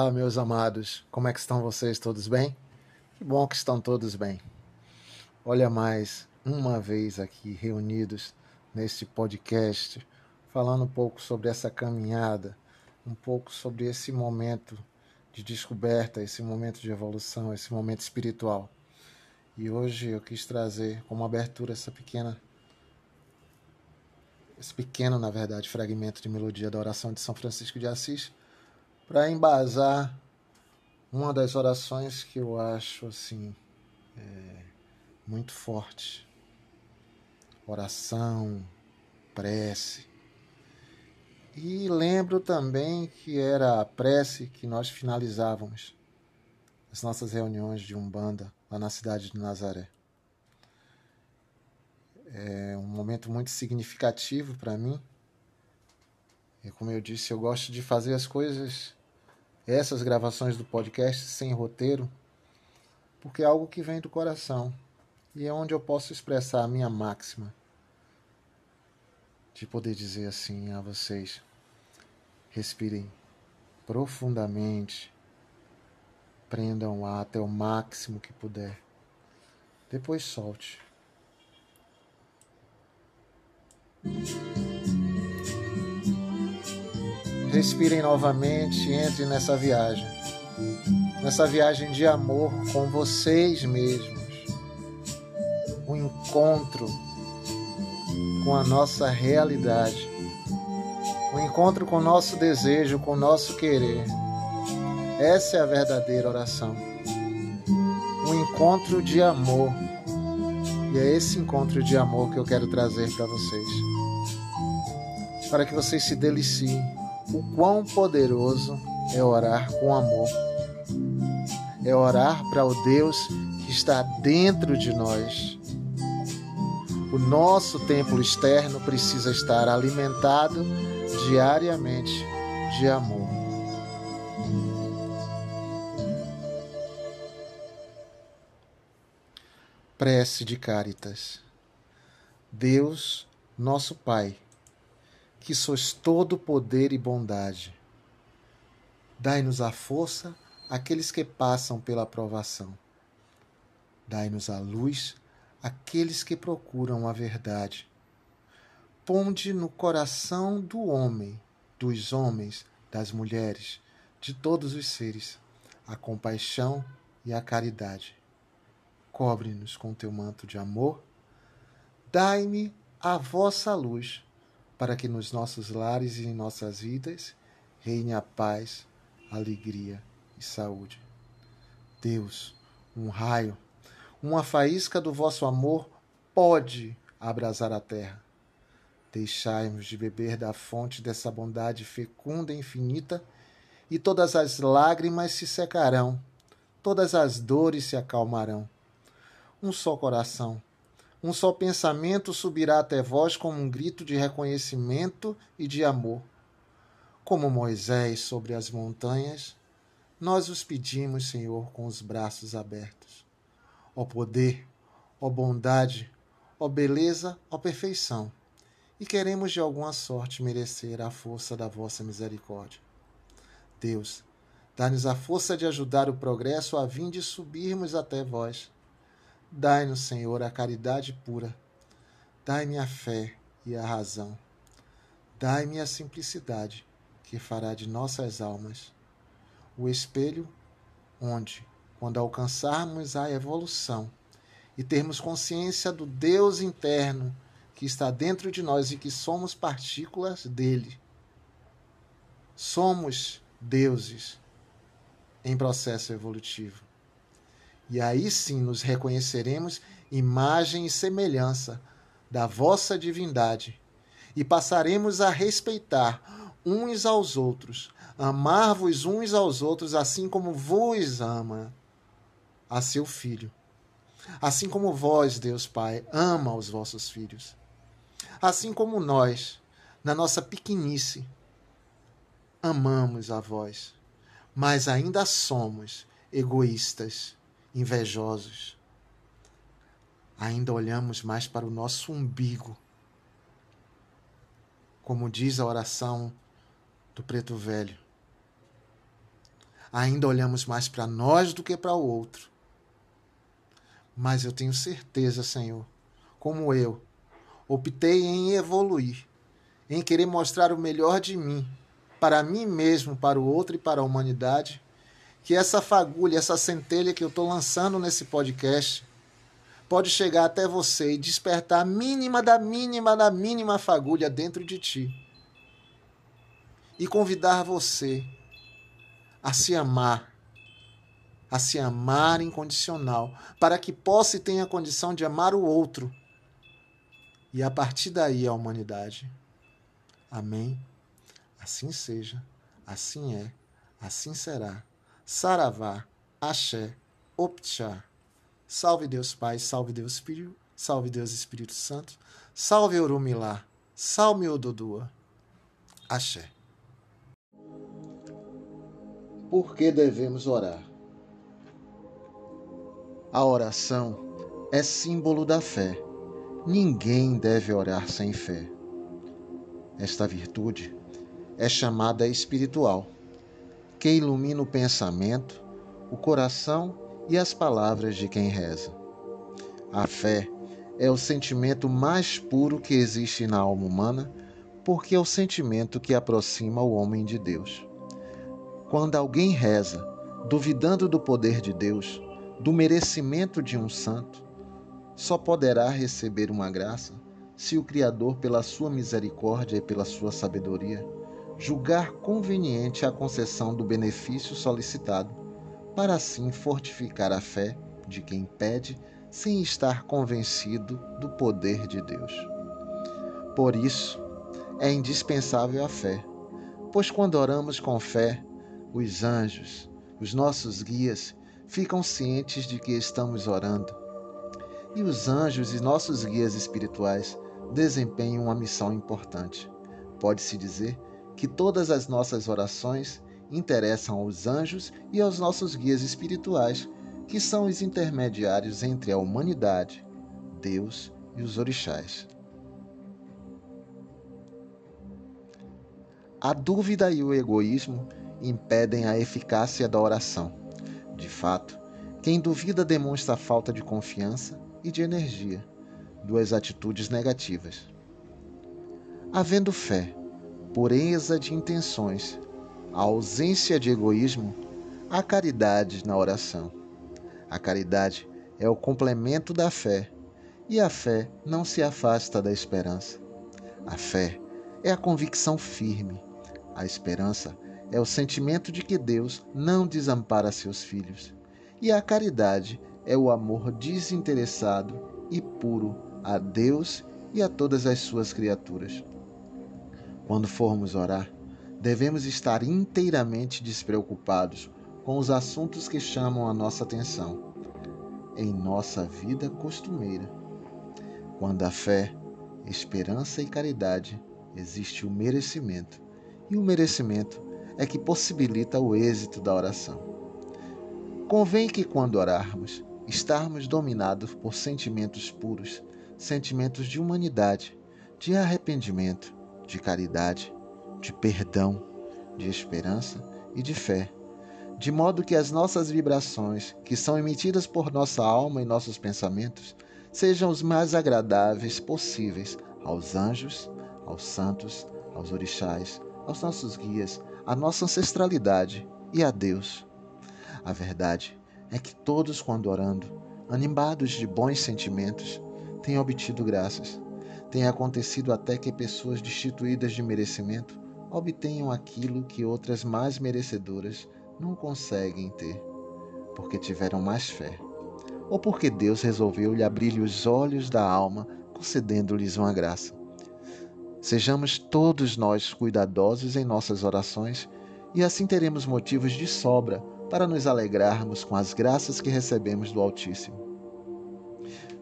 Olá, meus amados, como é que estão vocês? Todos bem? Que bom que estão todos bem. Olha mais uma vez aqui reunidos neste podcast, falando um pouco sobre essa caminhada, um pouco sobre esse momento de descoberta, esse momento de evolução, esse momento espiritual. E hoje eu quis trazer como abertura essa pequena esse pequeno, na verdade, fragmento de melodia da oração de São Francisco de Assis para embasar uma das orações que eu acho assim é, muito forte. Oração, prece. E lembro também que era a prece que nós finalizávamos as nossas reuniões de Umbanda lá na cidade de Nazaré. É um momento muito significativo para mim. E como eu disse, eu gosto de fazer as coisas essas gravações do podcast sem roteiro, porque é algo que vem do coração e é onde eu posso expressar a minha máxima de poder dizer assim a vocês: respirem profundamente, prendam lá até o máximo que puder, depois solte. Respirem novamente e entrem nessa viagem. Nessa viagem de amor com vocês mesmos. O um encontro com a nossa realidade. O um encontro com o nosso desejo, com o nosso querer. Essa é a verdadeira oração. Um encontro de amor. E é esse encontro de amor que eu quero trazer para vocês. Para que vocês se deliciem o quão poderoso é orar com amor. É orar para o Deus que está dentro de nós. O nosso templo externo precisa estar alimentado diariamente de amor. Prece de Caritas. Deus, nosso Pai, que sois todo poder e bondade. Dai-nos a força aqueles que passam pela provação. Dai-nos a luz aqueles que procuram a verdade. Ponde no coração do homem, dos homens, das mulheres, de todos os seres, a compaixão e a caridade. Cobre-nos com teu manto de amor. Dai-me a vossa luz para que nos nossos lares e em nossas vidas reine a paz, alegria e saúde. Deus, um raio, uma faísca do vosso amor pode abrasar a terra. Deixai-nos de beber da fonte dessa bondade fecunda e infinita, e todas as lágrimas se secarão, todas as dores se acalmarão. Um só coração, um só pensamento subirá até vós como um grito de reconhecimento e de amor. Como Moisés sobre as montanhas, nós os pedimos, Senhor, com os braços abertos. Ó poder, ó bondade, ó beleza, ó perfeição, e queremos de alguma sorte merecer a força da vossa misericórdia. Deus, dá-nos a força de ajudar o progresso a fim de subirmos até vós Dai-nos, Senhor, a caridade pura. Dai-me a fé e a razão. Dai-me a simplicidade que fará de nossas almas o espelho onde, quando alcançarmos a evolução e termos consciência do Deus interno que está dentro de nós e que somos partículas dele, somos deuses em processo evolutivo. E aí sim nos reconheceremos imagem e semelhança da vossa divindade, e passaremos a respeitar uns aos outros, amar-vos uns aos outros, assim como vos ama a seu filho. Assim como vós, Deus Pai, ama os vossos filhos. Assim como nós, na nossa pequenice, amamos a vós, mas ainda somos egoístas, invejosos. Ainda olhamos mais para o nosso umbigo. Como diz a oração do preto velho. Ainda olhamos mais para nós do que para o outro. Mas eu tenho certeza, Senhor, como eu, optei em evoluir, em querer mostrar o melhor de mim, para mim mesmo, para o outro e para a humanidade, que essa fagulha, essa centelha que eu estou lançando nesse podcast, pode chegar até você e despertar a mínima da mínima da mínima fagulha dentro de ti e convidar você a se amar, a se amar incondicional, para que possa e tenha a condição de amar o outro. E a partir daí a humanidade. Amém? Assim seja, assim é, assim será. Saravá, Axé, Optchá. Salve Deus Pai, salve Deus Filho, salve Deus Espírito Santo, salve Orumilá, salve Ododua. Axé. Por que devemos orar? A oração é símbolo da fé. Ninguém deve orar sem fé. Esta virtude é chamada espiritual, que ilumina o pensamento, o coração e as palavras de quem reza. A fé é o sentimento mais puro que existe na alma humana, porque é o sentimento que aproxima o homem de Deus. Quando alguém reza, duvidando do poder de Deus, do merecimento de um santo, só poderá receber uma graça se o Criador, pela sua misericórdia e pela sua sabedoria, julgar conveniente a concessão do benefício solicitado, para assim fortificar a fé de quem pede sem estar convencido do poder de Deus. Por isso, é indispensável a fé, pois quando oramos com fé, os anjos, os nossos guias, ficam cientes de que estamos orando. E os anjos e nossos guias espirituais desempenham uma missão importante. Pode-se dizer que todas as nossas orações interessam aos anjos e aos nossos guias espirituais, que são os intermediários entre a humanidade, Deus e os orixás. A dúvida e o egoísmo impedem a eficácia da oração. De fato, quem duvida demonstra falta de confiança e de energia, duas atitudes negativas. Havendo fé, pureza de intenções, a ausência de egoísmo, há caridade na oração. A caridade é o complemento da fé, e a fé não se afasta da esperança. A fé é a convicção firme, a esperança é o sentimento de que Deus não desampara seus filhos. E a caridade é o amor desinteressado e puro a Deus e a todas as suas criaturas. Quando formos orar, devemos estar inteiramente despreocupados com os assuntos que chamam a nossa atenção em nossa vida costumeira. Quando a fé, esperança e caridade existe o merecimento, e o merecimento é que possibilita o êxito da oração. Convém que, quando orarmos, estarmos dominados por sentimentos puros, sentimentos de humanidade, de arrependimento, de caridade, de perdão, de esperança e de fé, de modo que as nossas vibrações, que são emitidas por nossa alma e nossos pensamentos, sejam os mais agradáveis possíveis aos anjos, aos santos, aos orixás, aos nossos guias, à nossa ancestralidade e a Deus. A verdade é que todos, quando orando, animados de bons sentimentos, têm obtido graças. Tem acontecido até que pessoas destituídas de merecimento obtenham aquilo que outras mais merecedoras não conseguem ter, porque tiveram mais fé, ou porque Deus resolveu lhe abrir os olhos da alma, concedendo-lhes uma graça. Sejamos todos nós cuidadosos em nossas orações e assim teremos motivos de sobra para nos alegrarmos com as graças que recebemos do Altíssimo.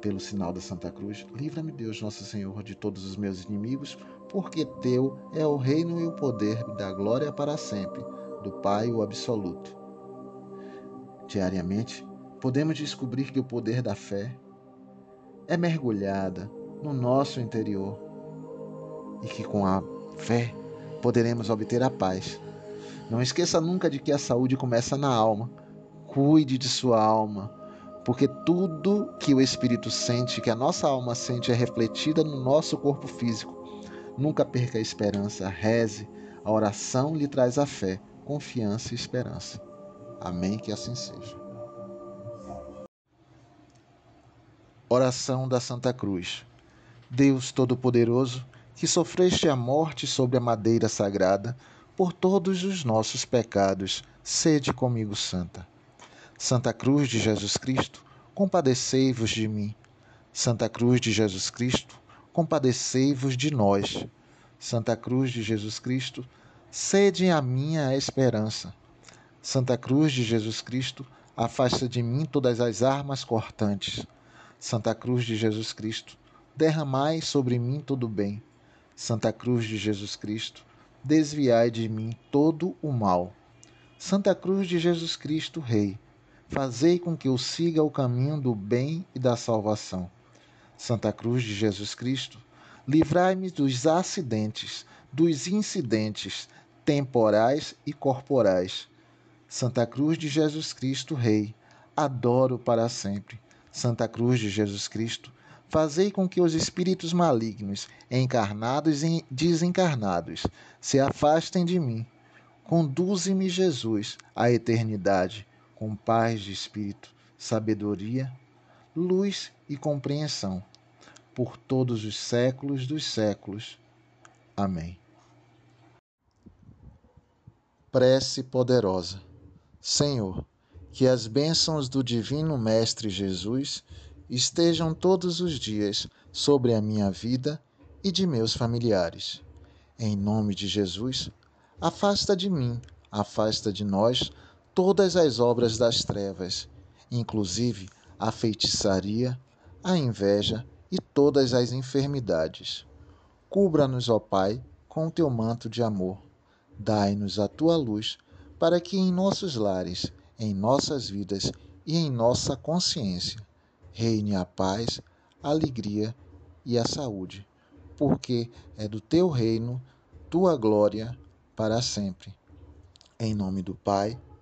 Pelo sinal da Santa Cruz, livra-me Deus Nosso Senhor de todos os meus inimigos, porque teu é o reino e o poder da glória para sempre, do Pai o absoluto. Diariamente, podemos descobrir que o poder da fé é mergulhada no nosso interior e que com a fé poderemos obter a paz. Não esqueça nunca de que a saúde começa na alma. Cuide de sua alma, porque tudo que o espírito sente, que a nossa alma sente, é refletida no nosso corpo físico. Nunca perca a esperança, reze. A oração lhe traz a fé, confiança e esperança. Amém, que assim seja. Oração da Santa Cruz. Deus Todo-Poderoso, que sofreste a morte sobre a madeira sagrada por todos os nossos pecados, sede comigo santa. Santa Cruz de Jesus Cristo, compadecei-vos de mim. Santa Cruz de Jesus Cristo, compadecei-vos de nós. Santa Cruz de Jesus Cristo, sede a minha esperança. Santa Cruz de Jesus Cristo, afasta de mim todas as armas cortantes. Santa Cruz de Jesus Cristo, derramai sobre mim todo o bem. Santa Cruz de Jesus Cristo, desviai de mim todo o mal. Santa Cruz de Jesus Cristo, Rei, fazei com que eu siga o caminho do bem e da salvação. Santa Cruz de Jesus Cristo, livrai-me dos acidentes, dos incidentes temporais e corporais. Santa Cruz de Jesus Cristo, Rei, adoro para sempre. Santa Cruz de Jesus Cristo, fazei com que os espíritos malignos, encarnados e desencarnados, se afastem de mim. Conduze-me, Jesus, à eternidade, com paz de espírito, sabedoria, luz e compreensão, por todos os séculos dos séculos. Amém. Prece poderosa. Senhor, que as bênçãos do Divino Mestre Jesus estejam todos os dias sobre a minha vida e de meus familiares. Em nome de Jesus, afasta de mim, afasta de nós todas as obras das trevas, inclusive a feitiçaria, a inveja e todas as enfermidades. Cubra-nos, ó Pai, com o teu manto de amor. Dai-nos a tua luz, para que em nossos lares em nossas vidas e em nossa consciência. Reine a paz, a alegria e a saúde, porque é do teu reino, tua glória para sempre. Em nome do Pai,